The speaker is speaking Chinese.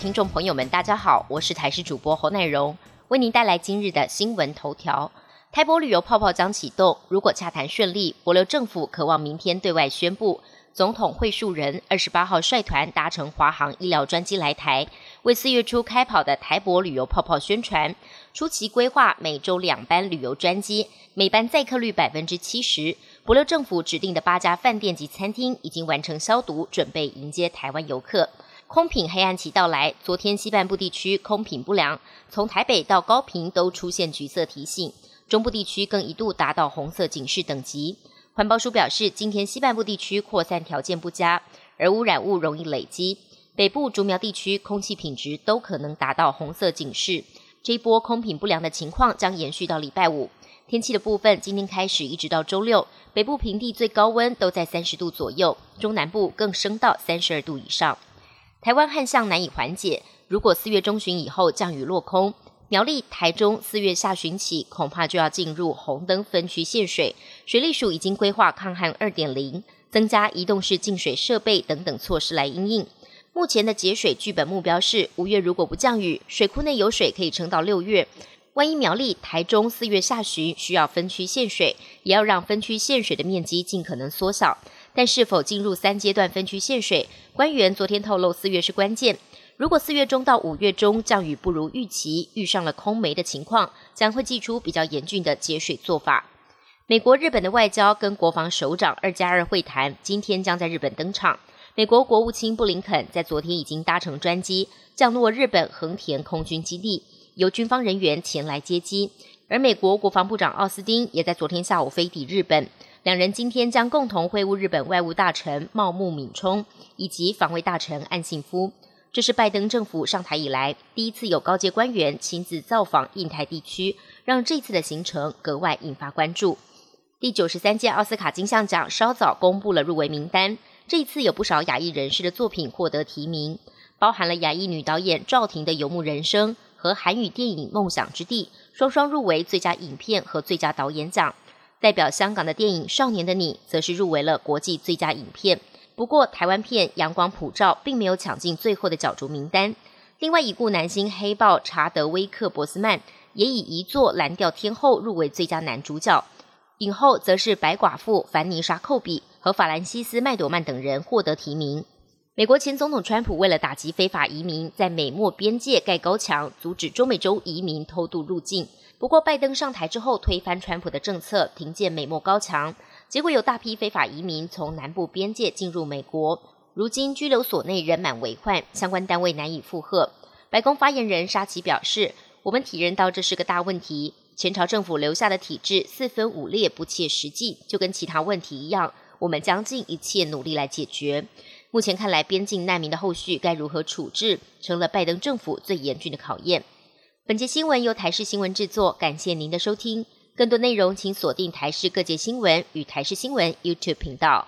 听众朋友们，大家好，我是台视主播侯乃荣，为您带来今日的新闻头条。台博旅游泡泡将启动，如果洽谈顺利，博流政府渴望明天对外宣布，总统会述人二十八号率团搭乘华航医疗专机来台，为四月初开跑的台博旅游泡泡宣传。初期规划每周两班旅游专机，每班载客率百分之七十。博流政府指定的八家饭店及餐厅已经完成消毒，准备迎接台湾游客。空品黑暗期到来，昨天西半部地区空品不良，从台北到高平都出现橘色提醒。中部地区更一度达到红色警示等级。环保署表示，今天西半部地区扩散条件不佳，而污染物容易累积。北部竹苗地区空气品质都可能达到红色警示。这一波空品不良的情况将延续到礼拜五。天气的部分，今天开始一直到周六，北部平地最高温都在三十度左右，中南部更升到三十二度以上。台湾旱象难以缓解，如果四月中旬以后降雨落空。苗栗、台中四月下旬起，恐怕就要进入红灯分区限水。水利署已经规划抗旱二点零，增加移动式净水设备等等措施来应应。目前的节水剧本目标是：五月如果不降雨，水库内有水可以撑到六月。万一苗栗、台中四月下旬需要分区限水，也要让分区限水的面积尽可能缩小。但是否进入三阶段分区限水，官员昨天透露，四月是关键。如果四月中到五月中降雨不如预期，遇上了空梅的情况，将会祭出比较严峻的节水做法。美国、日本的外交跟国防首长二加二会谈，今天将在日本登场。美国国务卿布林肯在昨天已经搭乘专机降落日本横田空军基地，由军方人员前来接机。而美国国防部长奥斯汀也在昨天下午飞抵日本，两人今天将共同会晤日本外务大臣茂木敏充以及防卫大臣岸信夫。这是拜登政府上台以来第一次有高阶官员亲自造访印太地区，让这次的行程格外引发关注。第九十三届奥斯卡金像奖稍早公布了入围名单，这一次有不少亚裔人士的作品获得提名，包含了亚裔女导演赵婷的《游牧人生》和韩语电影《梦想之地》，双双入围最佳影片和最佳导演奖。代表香港的电影《少年的你》则是入围了国际最佳影片。不过，台湾片《阳光普照》并没有抢进最后的角逐名单。另外，已故男星黑豹查德威克·博斯曼也以一座蓝调天后入围最佳男主角。影后则是白寡妇凡妮莎·寇比和法兰西斯·麦朵曼等人获得提名。美国前总统川普为了打击非法移民，在美墨边界盖高墙，阻止中美洲移民偷渡入境。不过，拜登上台之后推翻川普的政策，停建美墨高墙。结果有大批非法移民从南部边界进入美国，如今拘留所内人满为患，相关单位难以负荷。白宫发言人沙奇表示：“我们体认到这是个大问题，前朝政府留下的体制四分五裂，不切实际，就跟其他问题一样，我们将尽一切努力来解决。目前看来，边境难民的后续该如何处置，成了拜登政府最严峻的考验。”本节新闻由台视新闻制作，感谢您的收听。更多内容，请锁定台视各界新闻与台视新闻 YouTube 频道。